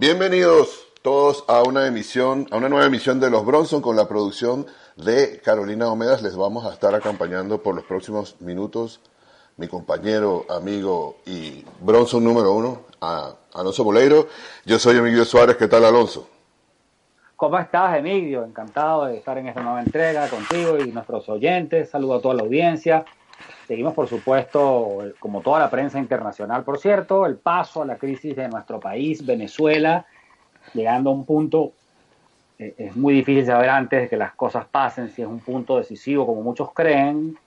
Bienvenidos todos a una emisión, a una nueva emisión de Los Bronson con la producción de Carolina Omedas. Les vamos a estar acompañando por los próximos minutos mi compañero, amigo y Bronson número uno, Alonso Boleiro. Yo soy Emilio Suárez. ¿Qué tal, Alonso? ¿Cómo estás, Emilio? Encantado de estar en esta nueva entrega contigo y nuestros oyentes. Saludo a toda la audiencia. Seguimos, por supuesto, como toda la prensa internacional, por cierto, el paso a la crisis de nuestro país, Venezuela, llegando a un punto, eh, es muy difícil saber antes de que las cosas pasen si es un punto decisivo, como muchos creen.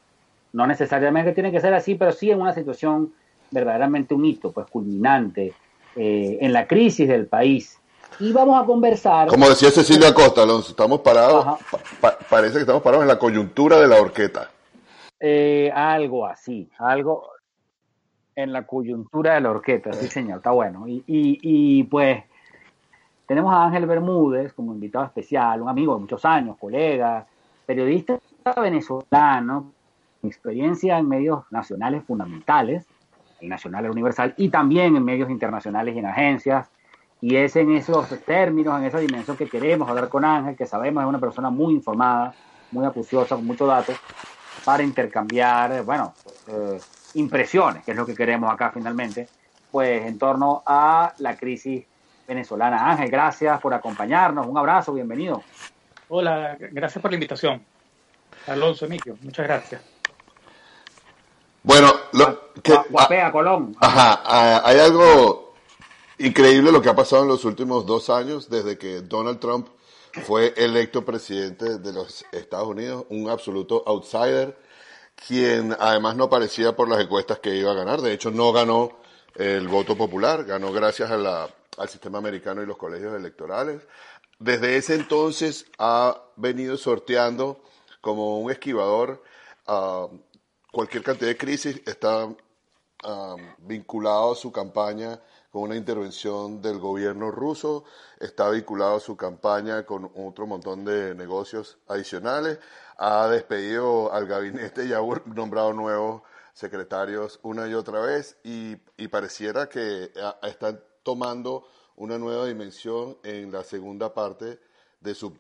No necesariamente tiene que ser así, pero sí en una situación verdaderamente un hito, pues culminante eh, en la crisis del país. Y vamos a conversar. Como decía Cecilia Costa, Alonso, estamos parados, parece que estamos parados en la coyuntura de la horqueta. Eh, algo así, algo en la coyuntura de la orquesta, sí señor, está bueno. Y, y, pues tenemos a Ángel Bermúdez como invitado especial, un amigo de muchos años, colega, periodista venezolano, experiencia en medios nacionales fundamentales, en Nacional Universal, y también en medios internacionales y en agencias. Y es en esos términos, en esa dimensión que queremos hablar con Ángel, que sabemos es una persona muy informada, muy acuciosa, con muchos datos, para intercambiar, bueno, eh, impresiones, que es lo que queremos acá finalmente, pues en torno a la crisis venezolana. Ángel, gracias por acompañarnos, un abrazo, bienvenido. Hola, gracias por la invitación. Alonso Emilio, muchas gracias. Bueno, lo que, Guapea, Colón. Ajá, hay algo increíble lo que ha pasado en los últimos dos años desde que Donald Trump fue electo presidente de los Estados Unidos, un absoluto outsider, quien además no parecía por las encuestas que iba a ganar. De hecho, no ganó el voto popular, ganó gracias al sistema americano y los colegios electorales. Desde ese entonces ha venido sorteando como un esquivador a cualquier cantidad de crisis, está vinculado a su campaña con una intervención del gobierno ruso, está vinculado a su campaña con otro montón de negocios adicionales, ha despedido al gabinete y ha nombrado nuevos secretarios una y otra vez. Y, pareciera que están tomando una nueva dimensión en la segunda parte de su,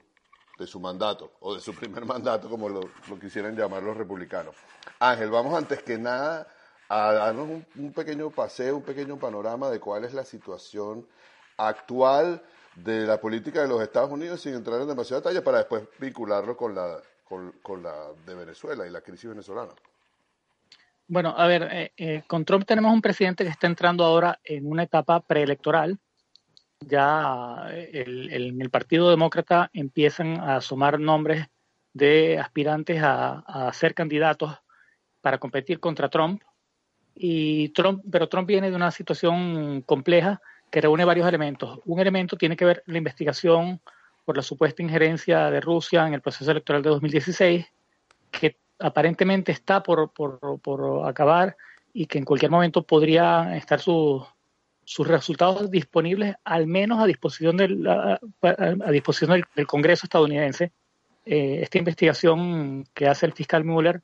de su mandato o de su primer mandato, como lo, lo quisieran llamar los republicanos. Ángel, vamos antes que nada a darnos un, pequeño paseo, un pequeño panorama de cuál es la situación actual de la política de los Estados Unidos sin entrar en demasiado detalle para después vincularlo con la, con, la de Venezuela y la crisis venezolana. Bueno, a ver, eh, eh, con Trump tenemos un presidente que está entrando ahora en una etapa preelectoral. Ya en el Partido Demócrata empiezan a sumar nombres de aspirantes a ser candidatos para competir contra Trump y Trump, pero Trump viene de una situación compleja que reúne varios elementos. Un elemento tiene que ver la investigación por la supuesta injerencia de Rusia en el proceso electoral de 2016, que aparentemente está por, por, por acabar y que en cualquier momento podría estar sus resultados disponibles, al menos a disposición del, a, disposición del, Congreso estadounidense. Eh, esta investigación que hace el fiscal Mueller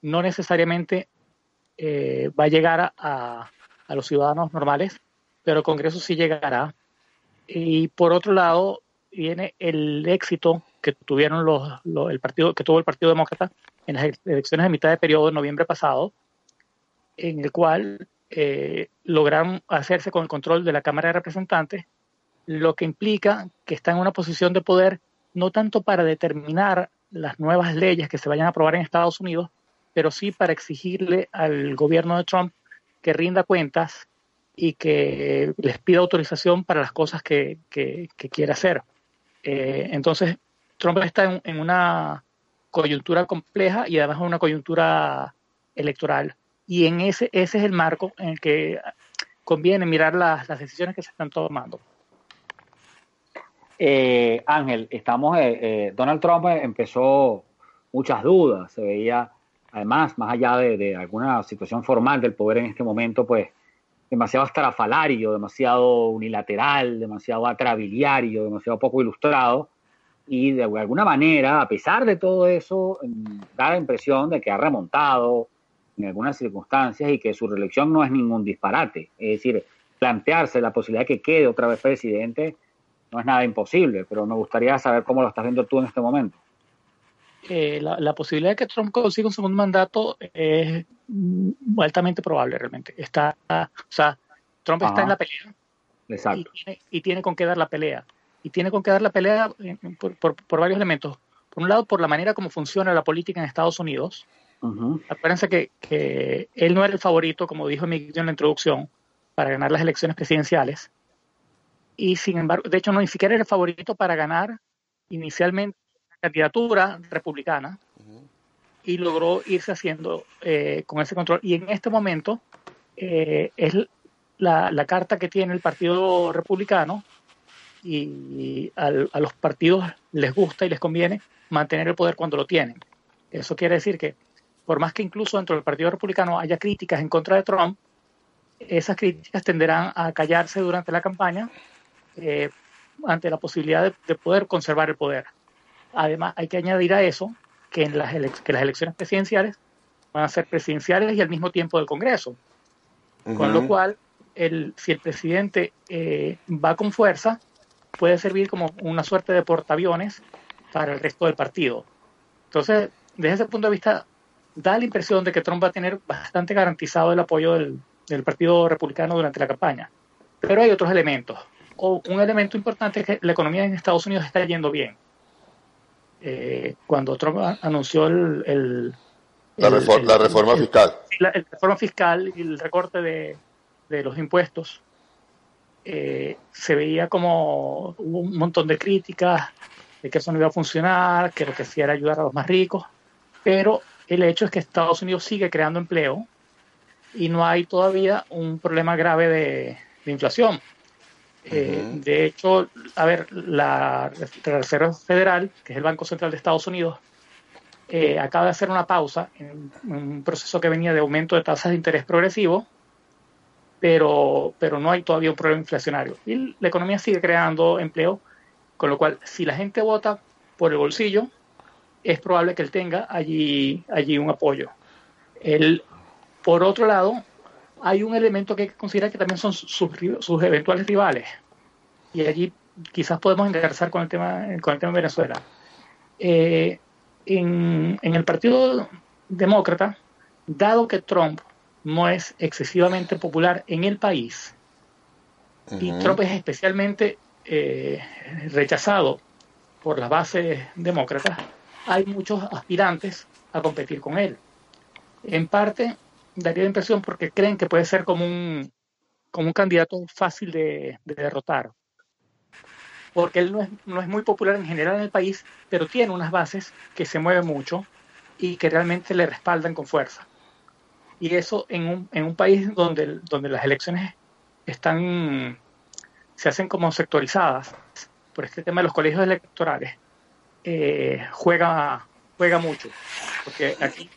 no necesariamente eh, va a llegar a, los ciudadanos normales, pero el Congreso sí llegará. Y por otro lado, viene el éxito que tuvieron los, el partido que tuvo el Partido Demócrata en las elecciones de mitad de periodo de noviembre pasado, en el cual eh, lograron hacerse con el control de la Cámara de Representantes, lo que implica que están en una posición de poder no tanto para determinar las nuevas leyes que se vayan a aprobar en Estados Unidos, pero sí para exigirle al gobierno de Trump que rinda cuentas y que les pida autorización para las cosas que, que, quiere hacer. Eh, entonces, Trump está en, una coyuntura compleja y además en una coyuntura electoral. Y en ese, ese es el marco en el que conviene mirar las, decisiones que se están tomando. Eh, Ángel, estamos, eh, Donald Trump empezó muchas dudas, se veía además, más allá de, alguna situación formal del poder en este momento, pues demasiado estrafalario, demasiado unilateral, demasiado atrabiliario, demasiado poco ilustrado. Y de alguna manera, a pesar de todo eso, da la impresión de que ha remontado en algunas circunstancias y que su reelección no es ningún disparate. Es decir, plantearse la posibilidad de que quede otra vez presidente no es nada imposible, pero me gustaría saber cómo lo estás viendo tú en este momento. Eh, la, posibilidad de que Trump consiga un segundo mandato es altamente probable realmente. Está, o sea, Trump está en la pelea Exacto. Y, tiene, con qué dar la pelea. Y tiene con qué dar la pelea por, varios elementos. Por un lado, por la manera como funciona la política en Estados Unidos. Acuérdense que, él no era el favorito, como dijo Miguel en la introducción, para ganar las elecciones presidenciales. Y sin embargo, de hecho, no ni siquiera era el favorito para ganar inicialmente candidatura republicana y logró irse haciendo eh, con ese control. Y en este momento eh, es la, carta que tiene el Partido Republicano y a los partidos les gusta y les conviene mantener el poder cuando lo tienen. Eso quiere decir que por más que incluso dentro del Partido Republicano haya críticas en contra de Trump, esas críticas tenderán a callarse durante la campaña eh, ante la posibilidad de, poder conservar el poder. Además, hay que añadir a eso que, en las, que las elecciones presidenciales van a ser presidenciales y al mismo tiempo del Congreso. Con lo cual, el, si el presidente eh, va con fuerza, puede servir como una suerte de portaaviones para el resto del partido. Entonces, desde ese punto de vista, da la impresión de que Trump va a tener bastante garantizado el apoyo del, Partido Republicano durante la campaña. Pero hay otros elementos. O un elemento importante es que la economía en Estados Unidos está yendo bien. Eh, cuando Trump anunció el, la, reforma fiscal. La, reforma fiscal y el recorte de, de los impuestos, eh, se veía como hubo un montón de críticas de que eso no iba a funcionar, que lo que hacía era ayudar a los más ricos, pero el hecho es que Estados Unidos sigue creando empleo y no hay todavía un problema grave de, inflación. Eh, de hecho, a ver, la Reserva Federal, que es el Banco Central de Estados Unidos, eh, acaba de hacer una pausa en un proceso que venía de aumento de tasas de interés progresivo pero, pero no hay todavía un problema inflacionario. Y la economía sigue creando empleo, con lo cual si la gente vota por el bolsillo, es probable que él tenga allí, allí un apoyo. El, por otro lado, hay un elemento que hay que considerar que también son sus, sus eventuales rivales. Y allí quizás podemos engarzar con el tema, con el tema de Venezuela. Eh, en, en el Partido Demócrata, dado que Trump no es excesivamente popular en el país y Trump es especialmente eh, rechazado por las bases demócratas, hay muchos aspirantes a competir con él. En parte, daría la impresión porque creen que puede ser como un, como un candidato fácil de, derrotar. Porque él no es, no es muy popular en general en el país, pero tiene unas bases que se mueven mucho y que realmente le respaldan con fuerza. Y eso en un, en un país donde, donde las elecciones están se hacen como sectorizadas por este tema de los colegios electorales, eh, juega, juega mucho. Porque aquí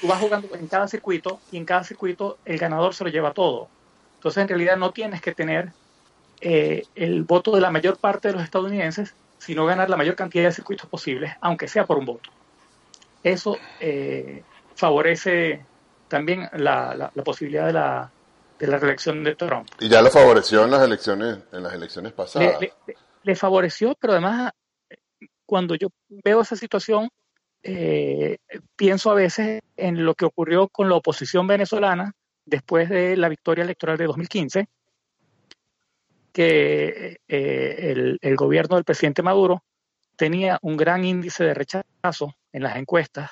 tú vas jugando en cada circuito y en cada circuito el ganador se lo lleva todo. Entonces en realidad no tienes que tener eh, el voto de la mayor parte de los estadounidenses, sino ganar la mayor cantidad de circuitos posibles, aunque sea por un voto. Eso eh, favorece también la, la, posibilidad de la, de la reelección de Trump. Y ya lo favoreció en las elecciones, en las elecciones pasadas. Le, favoreció, pero además cuando yo veo esa situación, eh, pienso a veces en lo que ocurrió con la oposición venezolana después de la victoria electoral de 2015, que eh, el, gobierno del presidente Maduro tenía un gran índice de rechazo en las encuestas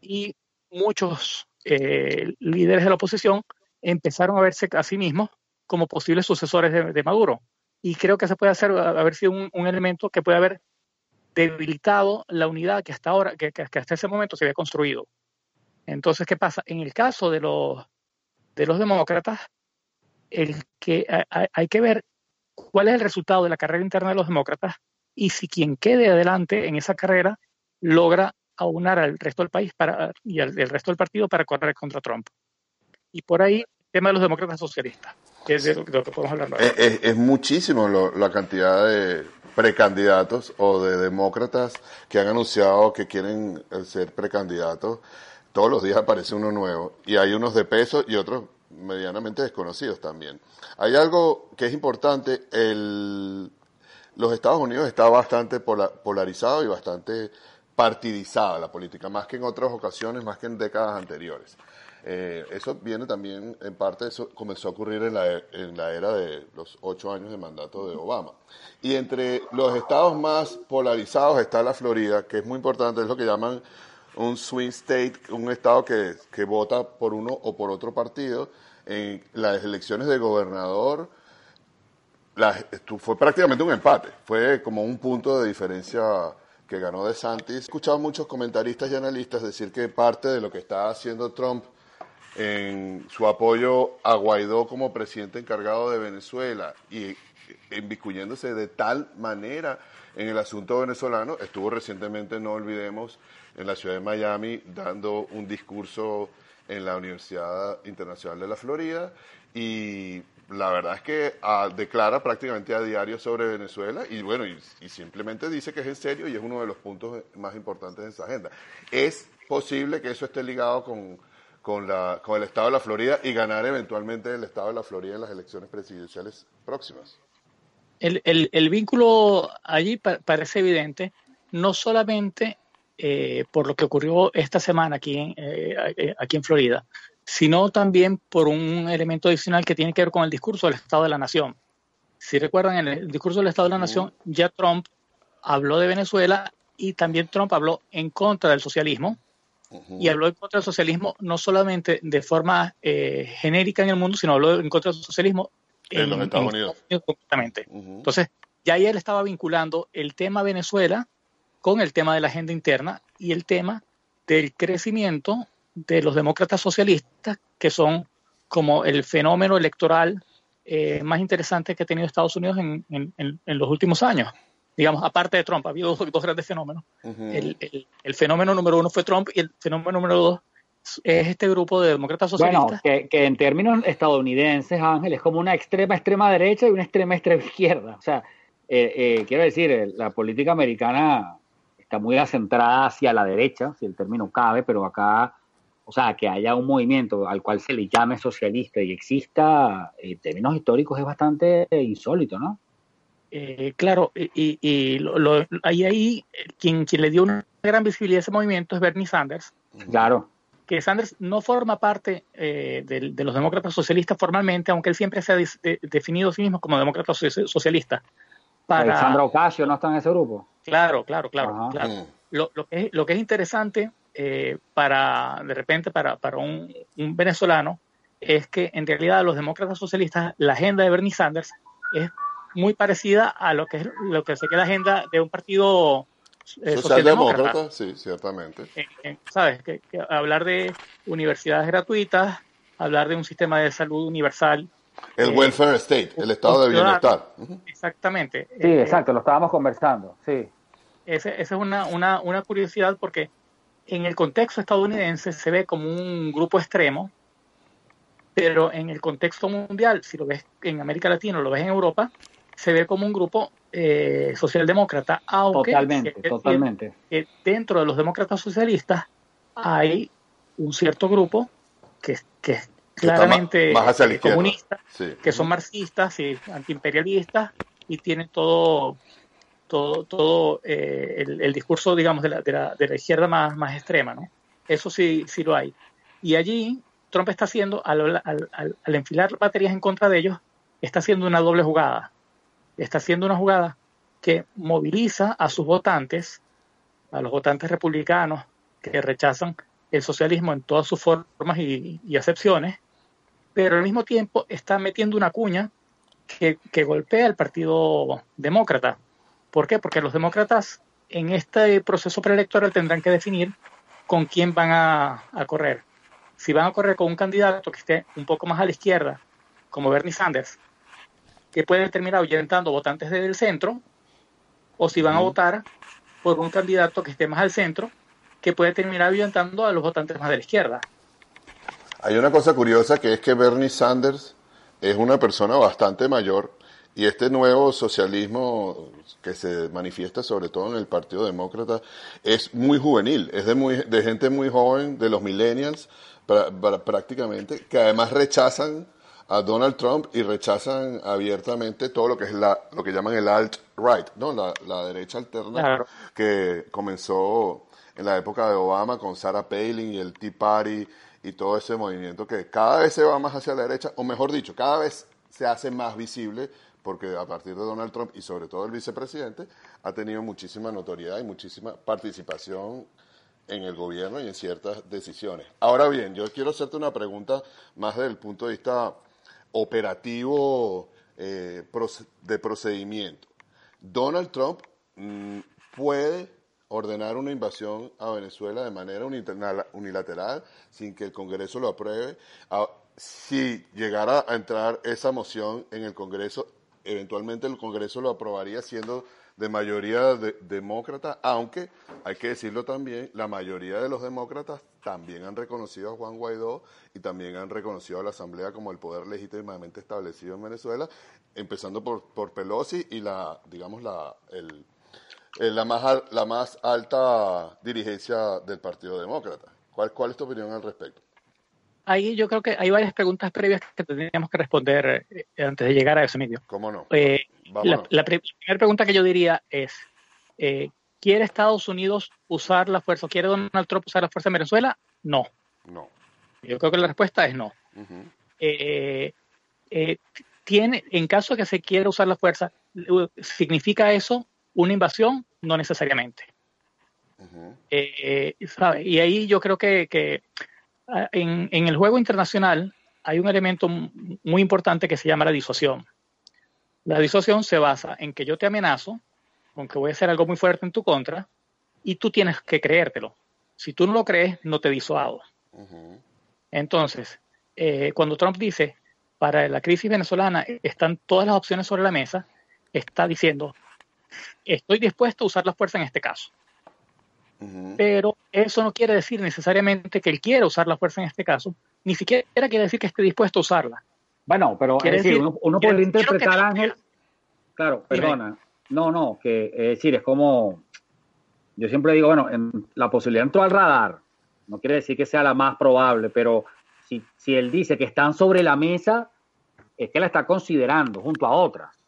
y muchos eh, líderes de la oposición empezaron a verse a sí mismos como posibles sucesores de, Maduro. Y creo que se puede hacer, haber sido un, elemento que puede haber debilitado la unidad que hasta ahora, que, hasta ese momento se había construido. Entonces, ¿qué pasa? En el caso de los, de los demócratas, el que hay, que ver cuál es el resultado de la carrera interna de los demócratas y si quien quede adelante en esa carrera logra aunar al resto del país para, y al, resto del partido para correr contra Trump. Y por ahí, el tema de los demócratas socialistas, que es de lo, que podemos hablar Es, muchísimo la cantidad de precandidatos o de demócratas que han anunciado que quieren ser precandidatos. Todos los días aparece uno nuevo y hay unos de peso y otros medianamente desconocidos también. Hay algo que es importante, el, los Estados Unidos está bastante polarizado y bastante partidizada la política, más que en otras ocasiones, más que en décadas anteriores. Eh, eso viene también, en parte, eso comenzó a ocurrir en la, en la era de los ocho años de mandato de Obama. Y entre los estados más polarizados está la Florida, que es muy importante, es lo que llaman un swing state, un estado que, que vota por uno o por otro partido. En las elecciones de gobernador fue prácticamente un empate, fue como un punto de diferencia que ganó de Santis. He escuchado muchos comentaristas y analistas decir que parte de lo que está haciendo Trump en su apoyo a Guaidó como presidente encargado de Venezuela y inviscuyéndose de tal manera en el asunto venezolano, estuvo recientemente, no olvidemos, en la ciudad de Miami dando un discurso en la Universidad Internacional de la Florida y la verdad es que ah, declara prácticamente a diario sobre Venezuela y bueno, y, simplemente dice que es en serio y es uno de los puntos más importantes de esa agenda. Es posible que eso esté ligado con, con, la, con el Estado de la Florida y ganar eventualmente el Estado de la Florida en las elecciones presidenciales próximas. El, el, el vínculo allí parece evidente, no solamente eh, por lo que ocurrió esta semana aquí en, eh, eh, aquí en Florida, sino también por un elemento adicional que tiene que ver con el discurso del Estado de la Nación. Si recuerdan, en el discurso del Estado de la Nación, ya Trump habló de Venezuela y también Trump habló en contra del socialismo. Y habló en contra del socialismo no solamente de forma genérica en el mundo, sino habló en contra del socialismo en, los Estados Unidos. completamente. Entonces, ya él estaba vinculando el tema Venezuela con el tema de la agenda interna y el tema del crecimiento de los demócratas socialistas, que son como el fenómeno electoral eh, más interesante que ha tenido Estados Unidos en, los últimos años. Digamos, aparte de Trump, ha habido dos, grandes fenómenos. el, fenómeno número uno fue Trump y el fenómeno número dos es este grupo de demócratas socialistas. Bueno, que, en términos estadounidenses, Ángel, es como una extrema extrema derecha y una extrema extrema izquierda. O sea, eh, eh, quiero decir, la política americana está muy centrada hacia la derecha, si el término cabe, pero acá, o sea, que haya un movimiento al cual se le llame socialista y exista, en términos históricos es bastante insólito, ¿no? Eh, claro, y, y lo, ahí, ahí quien, quien le dio una gran visibilidad a ese movimiento es Bernie Sanders. Claro. Que Sanders no forma parte eh, de, los demócratas socialistas formalmente, aunque él siempre se ha definido a sí mismo como demócrata socialista. Para... Alexandra Ocasio no está en ese grupo. Claro, claro, claro. Mm. Lo, que es, lo que es interesante eh, para, de repente, para, para un, venezolano, es que en realidad los demócratas socialistas, la agenda de Bernie Sanders es muy parecida a lo que es lo que sería la agenda de un partido eh, socialdemócrata. Sí, ciertamente. ¿Sabes? Que, hablar de universidades gratuitas, hablar de un sistema de salud universal el eh, welfare state, el estado de bienestar. Exactamente. Sí, eh, exacto, lo estábamos conversando, sí. Esa es una, una, una curiosidad porque en el contexto estadounidense se ve como un grupo extremo, pero en el contexto mundial, si lo ves en América Latina o lo ves en Europa, se ve como un grupo eh, socialdemócrata, aunque totalmente, totalmente. dentro de los demócratas socialistas hay un cierto grupo que, que, claramente comunistas, que son marxistas y antiimperialistas y tienen todo todo, todo eh, el, discurso, digamos, de la, de la, de la izquierda más, más extrema, ¿no? Eso sí, sí lo hay. Y allí Trump está haciendo, al, al, al, enfilar baterías en contra de ellos, está haciendo una doble jugada. Está haciendo una jugada que moviliza a sus votantes, a los votantes republicanos que rechazan el socialismo en todas sus formas y, acepciones, pero al mismo tiempo está metiendo una cuña que, golpea al Partido Demócrata. ¿Por qué? Porque los demócratas en este proceso preelectoral tendrán que definir con quién van a, correr. Si van a correr con un candidato que esté un poco más a la izquierda, como Bernie Sanders, que puede terminar ahuyentando votantes del centro, o si van a votar por un candidato que esté más al centro, que puede terminar ayudando a los votantes más de la izquierda. Hay una cosa curiosa que es que Bernie Sanders es una persona bastante mayor y este nuevo socialismo que se manifiesta sobre todo en el Partido Demócrata es muy juvenil, es de, muy, de gente muy joven, de los millennials, prácticamente, que además rechazan a Donald Trump y rechazan abiertamente todo lo que es la, lo que llaman el alt-right, ¿no? La, derecha alterna, que comenzó en la época de Obama con Sarah Palin y el Tea Party y todo ese movimiento que cada vez se va más hacia la derecha, o mejor dicho, cada vez se hace más visible porque a partir de Donald Trump y sobre todo el vicepresidente ha tenido muchísima notoriedad y muchísima participación en el gobierno y en ciertas decisiones. Ahora bien, yo quiero hacerte una pregunta más desde el punto de vista operativo eh, de procedimiento. Donald Trump mm, puede ordenar una invasión a Venezuela de manera unilateral sin que el Congreso lo apruebe. Ah, si llegara a entrar esa moción en el Congreso, eventualmente el Congreso lo aprobaría siendo de mayoría demócrata, aunque hay que decirlo también, la mayoría de los demócratas también han reconocido a Juan Guaidó y también han reconocido a la Asamblea como el poder legítimamente establecido en Venezuela, empezando por, por Pelosi y la, digamos, la, el, la, más, la más alta dirigencia del Partido Demócrata. ¿Cuál, ¿Cuál es tu opinión al respecto? Ahí yo creo que hay varias preguntas previas que tendríamos que responder eh, antes de llegar a ese medio. ¿Cómo no? Eh, la, primera pregunta que yo diría es, eh, ¿quiere Estados Unidos usar la fuerza? ¿Quiere Donald Trump usar la fuerza en Venezuela? No. No. Yo creo que la respuesta es no. tiene, en caso de que se quiera usar la fuerza, ¿significa eso una invasión? No necesariamente. Y ahí yo creo que en, el juego internacional hay un elemento muy importante que se llama la disuasión. La disuasión se basa en que yo te amenazo con que voy a hacer algo muy fuerte en tu contra y tú tienes que creértelo. Si tú no lo crees, no te disuado. Entonces, eh, cuando Trump dice, para la crisis venezolana están todas las opciones sobre la mesa, está diciendo, estoy dispuesto a usar la fuerza en este caso. Pero eso no quiere decir necesariamente que él quiera usar la fuerza en este caso, ni siquiera quiere decir que esté dispuesto a usla Bueno, pero es decir, uno, puede interpretar, Ángel, claro, perdona, no, no, que es decir, es como, yo siempre digo, bueno, en, la posibilidad entró al radar, no quiere decir que sea la más probable, pero si, si él dice que están sobre la mesa, es que la está considerando junto a otras.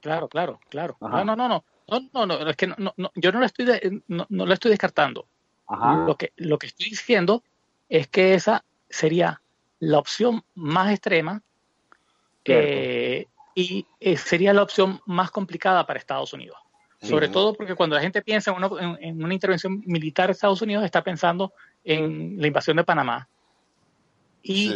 Claro, claro, claro. No, no, no, no. No, no, no, es que no, no, yo no lo estoy, no, no lo estoy descartando. Lo, que, lo que estoy diciendo es que esa sería la opción más extrema eh, y eh, sería la opción más complicada para Estados Unidos. Sobre todo porque cuando la gente piensa en una, intervención militar de Estados Unidos, está pensando en la invasión de Panamá. Y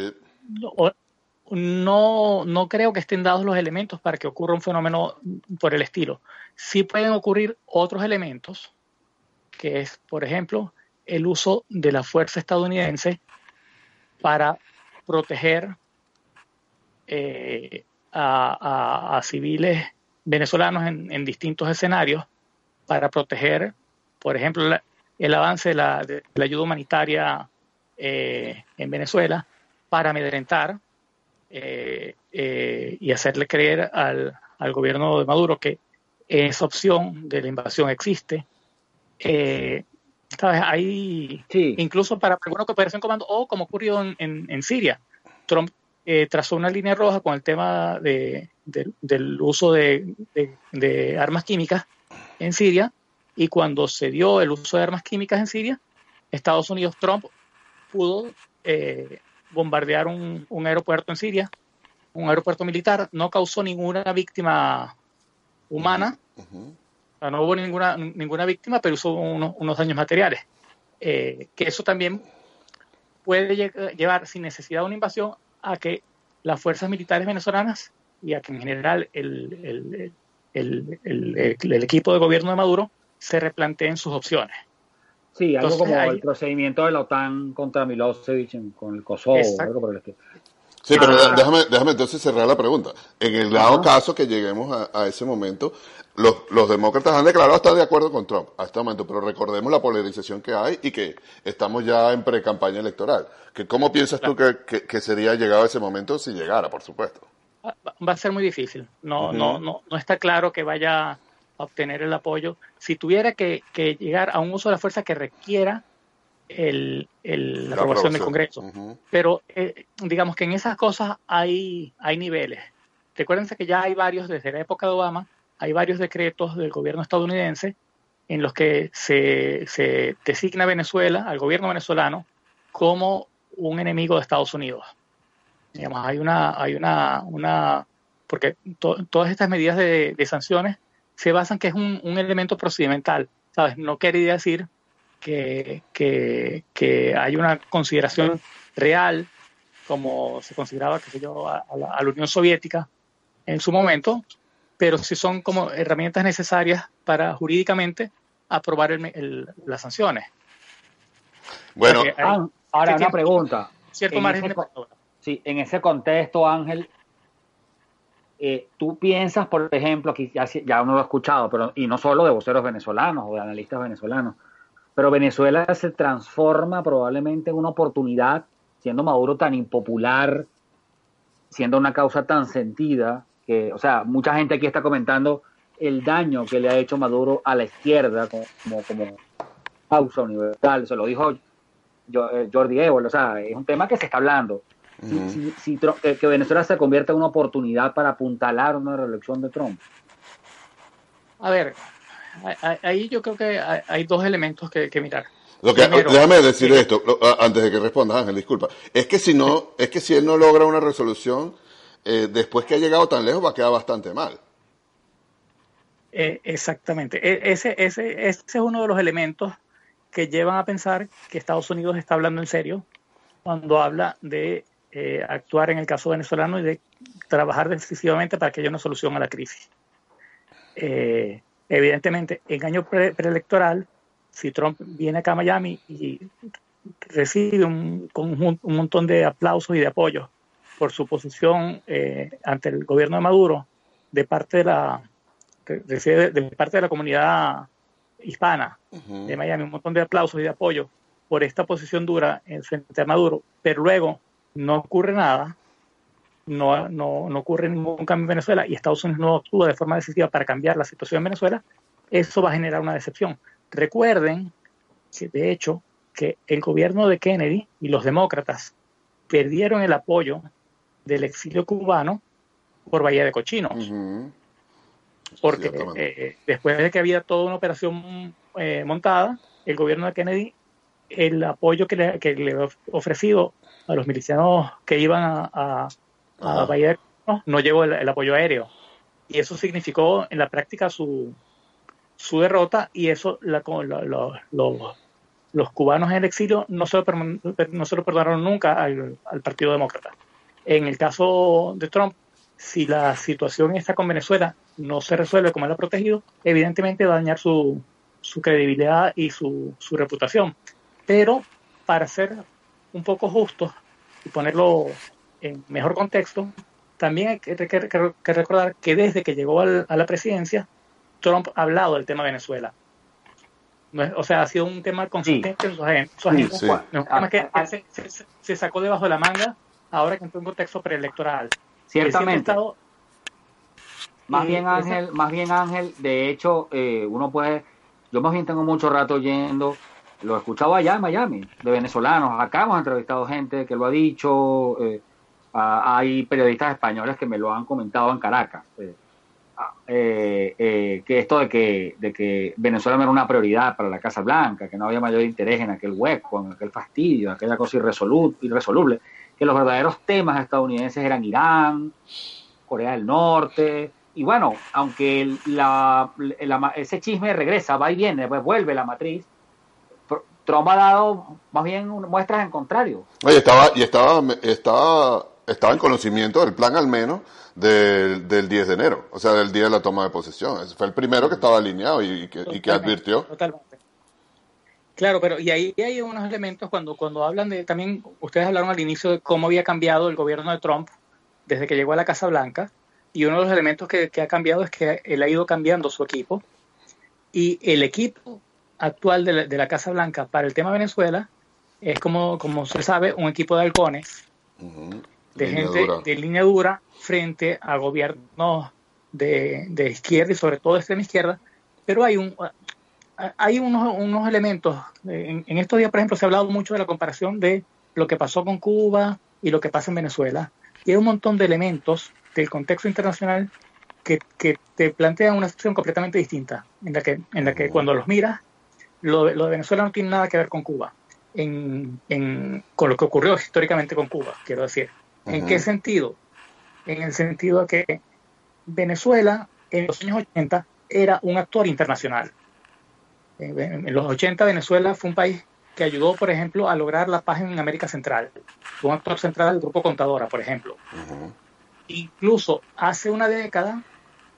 no, no creo que estén dados los elementos para que ocurra un fenómeno por el estilo. Sí pueden ocurrir otros elementos, que es, por ejemplo, el uso de la fuerza estadounidense para proteger eh, a, civiles venezolanos en, distintos escenarios, para proteger, por ejemplo, el avance de la, ayuda humanitaria eh, en Venezuela, para amedrentar eh, eh, y hacerle creer al, gobierno de Maduro que esa opción de la invasión existe. Eh, ¿sabes? Hay incluso para alguna cooperación comando o como ocurrió en, en, Siria. Trump trazó una línea roja con el tema de, del uso de, de, armas químicas en Siria y cuando se dio el uso de armas químicas en Siria, Estados Unidos, Trump pudo eh, bombardear un, aeropuerto en Siria, un aeropuerto militar, no causó ninguna víctima humana, no hubo ninguna, ninguna víctima, pero hizo unos, daños materiales. Eh, que eso también puede llevar, sin necesidad de una invasión, a que las fuerzas militares venezolanas y a que en general el, el equipo de gobierno de Maduro se replanteen sus opciones. Sí, algo como el procedimiento de la OTAN contra Milosevic con el Kosovo, algo por el estilo. Sí, pero ah. déjame, déjame entonces cerrar la pregunta. En el dado caso que lleguemos a, ese momento, los, los, demócratas han declarado estar de acuerdo con Trump a este momento, pero recordemos la polarización que hay y que estamos ya en pre-campaña electoral. Que, ¿Cómo piensas tú que, que, sería llegado ese momento si llegara, por supuesto? Va a ser muy difícil. No, no, no, no está claro que vaya obtener el apoyo. Si tuviera que, llegar a un uso de la fuerza que requiera el, la, aprobación, del Congreso. Pero eh, digamos que en esas cosas hay, hay niveles. Recuérdense que ya hay varios, desde la época de Obama, hay varios decretos del gobierno estadounidense en los que se, se designa a Venezuela, al gobierno venezolano, como un enemigo de Estados Unidos. Digamos, hay una, hay una, una porque todas estas medidas de, sanciones se basan que es un, un, elemento procedimental, ¿sabes? No quiere decir que, que, que hay una consideración real, como se consideraba, que yo, a, la, Unión Soviética en su momento, pero sí son como herramientas necesarias para jurídicamente aprobar el, las sanciones. Bueno, ah, ahora una pregunta. Cierto margen Sí, en ese contexto, Ángel, eh, tú piensas, por ejemplo, aquí ya, uno lo ha escuchado, pero y no solo de voceros venezolanos o de analistas venezolanos, pero Venezuela se transforma probablemente en una oportunidad, siendo Maduro tan impopular, siendo una causa tan sentida, que, o sea, mucha gente aquí está comentando el daño que le ha hecho Maduro a la izquierda como, causa universal, se lo dijo eh, Jordi Evol, o sea, es un tema que se está hablando. Si, que Venezuela se convierta en una oportunidad para apuntalar una reelección de Trump. A ver, ahí yo creo que hay dos elementos que, mirar. déjame decir esto antes de que respondas, Ángel, disculpa. Es que si no, es que si él no logra una resolución, eh, después que ha llegado tan lejos va a quedar bastante mal. Eh, exactamente. E, ese, ese, ese es uno de los elementos que llevan a pensar que Estados Unidos está hablando en serio cuando habla de eh, actuar en el caso venezolano y de trabajar decisivamente para que haya una solución a la crisis. Eh, Evidentemente, en año preelectoral, si Trump viene acá a Miami y recibe un, un, montón de aplausos y de apoyo por su posición eh, ante el gobierno de Maduro de parte de la de parte de la comunidad hispana de Miami, un montón de aplausos y de apoyo por esta posición dura en frente a Maduro, pero luego no ocurre nada, no, no, no ocurre ningún cambio en Venezuela y Estados Unidos no actúa de forma decisiva para cambiar la situación en Venezuela, eso va a generar una decepción. Recuerden que, de hecho, que el gobierno de Kennedy y los demócratas perdieron el apoyo del exilio cubano por Bahía de Cochinos. Porque eh, después de que había toda una operación eh, montada, el gobierno de Kennedy, el apoyo que le, que le ofrecido a los milicianos que iban a, no, llegó el, apoyo aéreo. Y eso significó en la práctica su, su derrota y eso la, los cubanos en el exilio no se lo, no se lo perdonaron nunca al, Partido Demócrata. En el caso de Trump, si la situación está con Venezuela no se resuelve como él ha protegido, evidentemente va a dañar su, su credibilidad y su, su reputación. Pero para ser un poco justos y ponerlo en mejor contexto, también hay que, recordar que desde que llegó a la presidencia, Trump ha hablado del tema Venezuela. o sea, ha sido un tema consistente en su agenda. un tema que se, sacó debajo de la manga ahora que entró en un contexto preelectoral. Ciertamente. más bien Ángel, más bien Ángel, de hecho, eh, uno puede, yo más bien tengo mucho rato yendo lo he escuchado allá en Miami, de venezolanos. Acá hemos entrevistado gente que lo ha dicho. Eh, hay periodistas españoles que me lo han comentado en Caracas. Eh, ah, eh, que esto de que, de que Venezuela no era una prioridad para la Casa Blanca, que no había mayor interés en aquel hueco, en aquel fastidio, en aquella cosa irresoluble, que los verdaderos temas estadounidenses eran Irán, Corea del Norte, y bueno, aunque ese chisme regresa, va y viene, después vuelve la matriz, Trump ha dado más bien muestras en contrario. Oye, estaba, y estaba, estaba, estaba en conocimiento del plan al menos del, del 10 de enero, o sea, del día de la toma de posesión. fue el primero que estaba alineado y, que, advirtió. Totalmente. Claro, pero y ahí hay unos elementos cuando, cuando hablan de, también ustedes hablaron al inicio de cómo había cambiado el gobierno de Trump desde que llegó a la Casa Blanca, y uno de los elementos que, que ha cambiado es que él ha ido cambiando su equipo, y el equipo actual de la, Casa Blanca para el tema Venezuela es como, como se sabe, un equipo de halcones, de gente de línea dura frente a gobiernos de, izquierda y sobre todo de extrema izquierda, pero hay un hay unos, unos elementos. En, en, estos días, por ejemplo, se ha hablado mucho de la comparación de lo que pasó con Cuba y lo que pasa en Venezuela. Y hay un montón de elementos del contexto internacional que, que te plantean una situación completamente distinta, en la que, en la que cuando los miras, lo, lo de Venezuela no tiene nada que ver con Cuba, en, en, con lo que ocurrió históricamente con Cuba, quiero decir. ¿En qué sentido? En el sentido de que Venezuela en los años 80 era un actor internacional. En los 80 Venezuela fue un país que ayudó, por ejemplo, a lograr la paz en América Central. Fue un actor central del Grupo Contadora, por ejemplo. Incluso hace una década,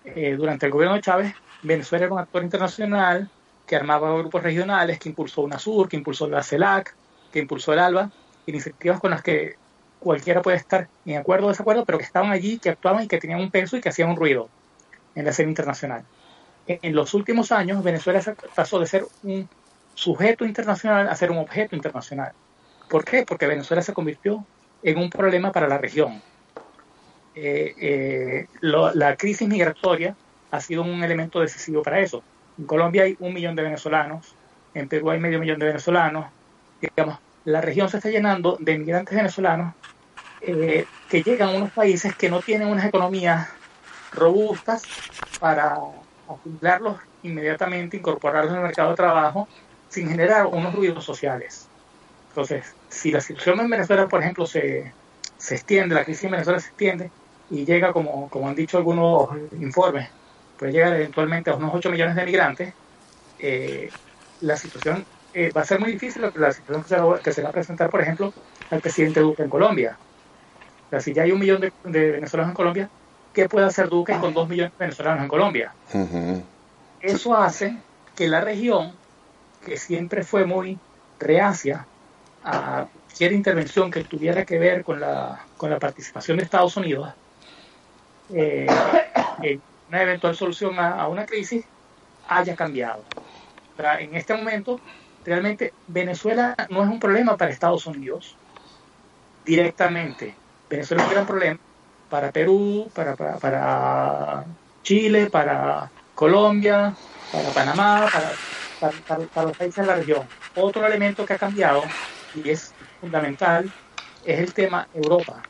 eh, durante el gobierno de Chávez, Venezuela era un actor internacional que armaba grupos regionales, que impulsó UNASUR, que impulsó la CELAC, que impulsó el ALBA, iniciativas con las que cualquiera puede estar en acuerdo o desacuerdo, pero que estaban allí, que actuaban y que tenían un peso y que hacían un ruido en la escena internacional. En los últimos años, Venezuela pasó de ser un sujeto internacional a ser un objeto internacional. ¿Por qué? Porque Venezuela se convirtió en un problema para la región. Eh, eh, la crisis migratoria ha sido un elemento decisivo para eso. En Colombia hay un millón de venezolanos, en Perú hay medio millón de venezolanos. Digamos, la región se está llenando de inmigrantes venezolanos eh, que llegan a unos países que no tienen unas economías robustas para asimilarlos inmediatamente, incorporarlos al mercado de trabajo sin generar unos ruidos sociales. Entonces, si la situación en Venezuela, por ejemplo, se, se extiende, la crisis en Venezuela se extiende y llega, como, como han dicho algunos informes, puede llegar eventualmente a unos 8 millones de migrantes, eh, la situación eh, va a ser muy difícil la situación que se, va, que se, va, a presentar, por ejemplo, al presidente Duque en Colombia. O sea, si ya hay un millón de, de venezolanos en Colombia, ¿qué puede hacer Duque con dos millones de venezolanos en Colombia? Eso hace que la región que siempre fue muy reacia a cualquier intervención que tuviera que ver con la, con la participación de Estados Unidos eh, en una eventual solución a, una crisis haya cambiado. en este momento, realmente Venezuela no es un problema para Estados Unidos directamente. Venezuela es un gran problema para Perú, para, para, para Chile, para Colombia, para Panamá, para para, los países de la región. Otro elemento que ha cambiado y es fundamental es el tema Europa.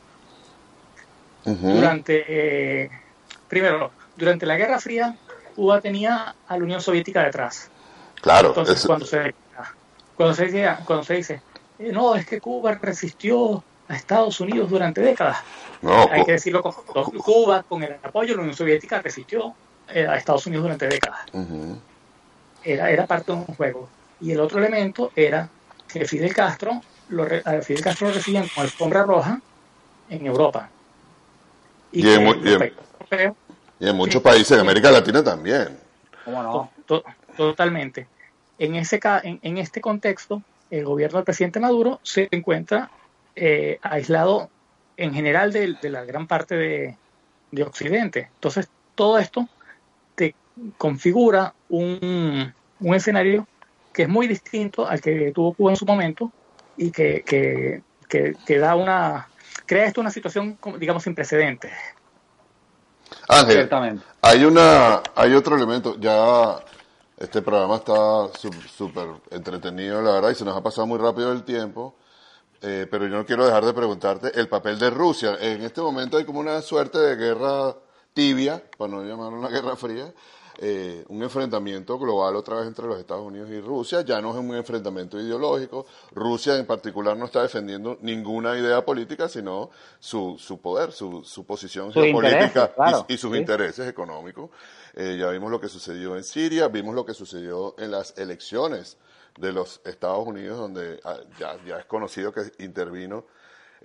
Durante, eh, primero, durante la Guerra Fría, Cuba tenía a la Unión Soviética detrás. Claro. Entonces, cuando, se, cuando se dice, cuando se dice eh, no, es que Cuba resistió a Estados Unidos durante décadas. No, Hay que decirlo con Cuba, con el apoyo de la Unión Soviética, resistió eh, a Estados Unidos durante décadas era, era parte de un juego. Y el otro elemento era que Fidel Castro lo, Fidel Castro lo recibían con alfombra roja en Europa. Y, en, muchos países de América Latina también. ¿Cómo no? totalmente. En, ese, en, en, este contexto, el gobierno del presidente Maduro se encuentra eh, aislado en general de, de la gran parte de, de, Occidente. Entonces, todo esto te configura un, un, escenario que es muy distinto al que tuvo Cuba en su momento y que, que, que, da una crea esto una situación digamos sin precedentes Ángel, hay una hay otro elemento. Ya este programa está súper entretenido la verdad y se nos ha pasado muy rápido el tiempo. Eh, pero yo no quiero dejar de preguntarte el papel de Rusia. En este momento hay como una suerte de guerra tibia para no llamarlo una guerra fría eh, un enfrentamiento global otra vez entre los Estados Unidos y Rusia. Ya no es un enfrentamiento ideológico. Rusia en particular no está defendiendo ninguna idea política, sino su, su poder, su, su posición geopolítica y, sus intereses económicos. Eh, ya vimos lo que sucedió en Siria, vimos lo que sucedió en las elecciones de los Estados Unidos, donde ah, ya, ya es conocido que intervino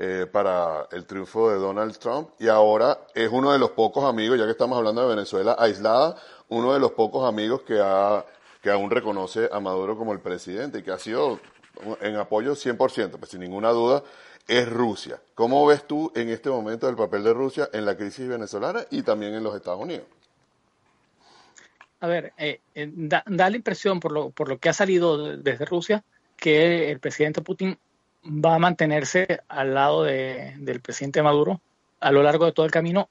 eh, para el triunfo de Donald Trump y ahora es uno de los pocos amigos, ya que estamos hablando de Venezuela aislada, uno de los pocos amigos que, ha, que aún reconoce a Maduro como el presidente y que ha sido en apoyo 100%, pues sin ninguna duda, es Rusia. ¿Cómo ves tú en este momento el papel de Rusia en la crisis venezolana y también en los Estados Unidos? A ver, eh, eh, da, la impresión por lo, por lo que ha salido desde Rusia que el presidente Putin va a mantenerse al lado de, del presidente Maduro a lo largo de todo el camino,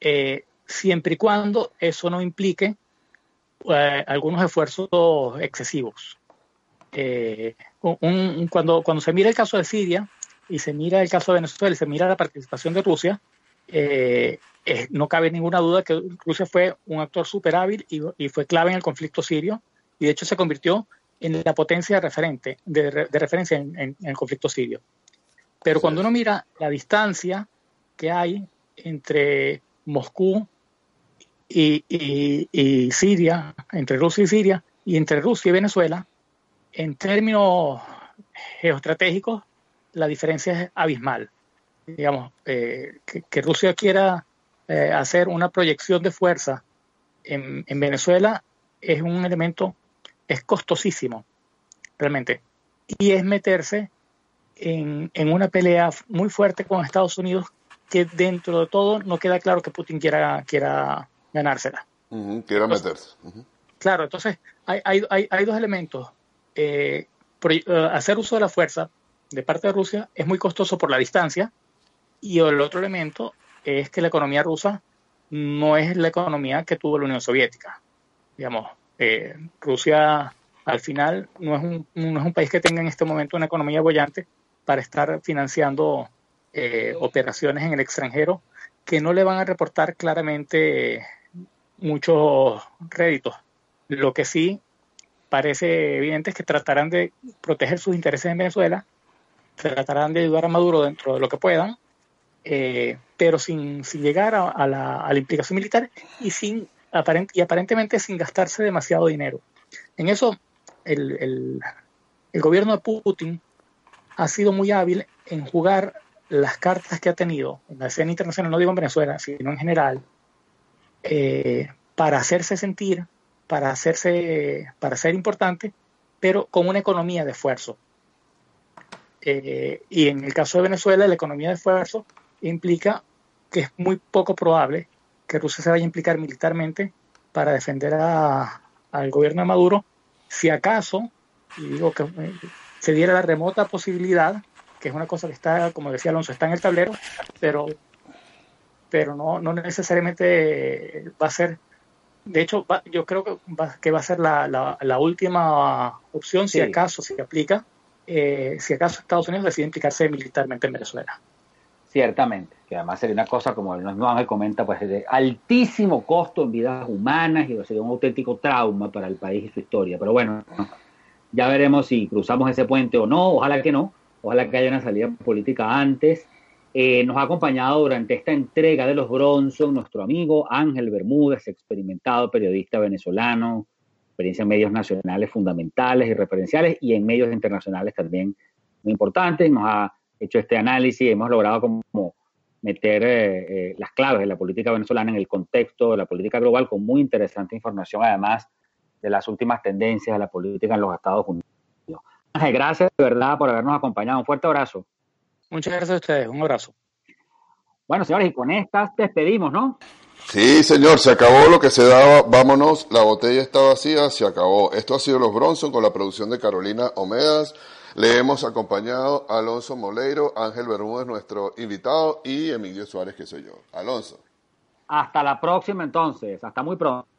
eh, siempre y cuando eso no implique eh, algunos esfuerzos excesivos. Eh, cuando, cuando se mira el caso de Siria y se mira el caso de Venezuela y se mira la participación de Rusia, no cabe ninguna duda que Rusia fue un actor súper hábil y, fue clave en el conflicto sirio y de hecho se convirtió en la potencia referente, de, referencia en, el conflicto sirio. Pero cuando uno mira la distancia que hay entre Moscú y, Siria, entre Rusia y Siria, y entre Rusia y Venezuela, en términos geoestratégicos, la diferencia es abismal. Digamos, eh, que, Rusia quiera eh, hacer una proyección de fuerza en, en Venezuela es un elemento es costosísimo, realmente. Y es meterse en, una pelea muy fuerte con Estados Unidos que dentro de todo no queda claro que Putin quiera, quiera ganársela. quiera meterse. Claro, entonces hay, hay, hay, dos elementos. Eh, eh, hacer uso de la fuerza de parte de Rusia es muy costoso por la distancia y el otro elemento es que la economía rusa no es la economía que tuvo la Unión Soviética. Digamos, eh, Rusia al final no es, un, no es un país que tenga en este momento una economía bollante para estar financiando eh, operaciones en el extranjero que no le van a reportar claramente muchos réditos. Lo que sí parece evidente es que tratarán de proteger sus intereses en Venezuela, tratarán de ayudar a Maduro dentro de lo que puedan, eh, pero sin, llegar a, la, a, la, implicación militar y sin y aparentemente sin gastarse demasiado dinero. En eso, el, el, gobierno de Putin ha sido muy hábil en jugar las cartas que ha tenido en la escena internacional, no digo en Venezuela, sino en general, eh, para hacerse sentir, para hacerse, para ser importante, pero con una economía de esfuerzo. Eh, y en el caso de Venezuela, la economía de esfuerzo implica que es muy poco probable que Rusia se vaya a implicar militarmente para defender al gobierno de Maduro, si acaso, y digo que eh, se diera la remota posibilidad, que es una cosa que está, como decía Alonso, está en el tablero, pero, pero no, no necesariamente va a ser, de hecho, yo creo que va, que va a ser la, la, última opción, si acaso se aplica, eh, si acaso Estados Unidos decide implicarse militarmente en Venezuela. Ciertamente, que además sería una cosa, como el mismo Ángel comenta, pues de altísimo costo en vidas humanas y sería un auténtico trauma para el país y su historia. Pero bueno, ya veremos si cruzamos ese puente o no, ojalá que no, ojalá que haya una salida política antes. Eh, nos ha acompañado durante esta entrega de los Bronson nuestro amigo Ángel Bermúdez, experimentado periodista venezolano, experiencia en medios nacionales fundamentales y referenciales y en medios internacionales también muy importantes. Nos ha hecho este análisis, hemos logrado como meter eh, eh, las claves de la política venezolana en el contexto de la política global con muy interesante información, además de las últimas tendencias de la política en los Estados Unidos. Gracias de verdad por habernos acompañado. Un fuerte abrazo. Muchas gracias a ustedes. Un abrazo. Bueno, señores, y con estas despedimos, ¿no? Sí, señor, se acabó lo que se daba. Vámonos, la botella está vacía, se acabó. Esto ha sido Los Bronson con la producción de Carolina Omedas. Le hemos acompañado a Alonso Moleiro, Ángel Bermúdez, nuestro invitado, y Emilio Suárez, que soy yo. Alonso. Hasta la próxima entonces, hasta muy pronto.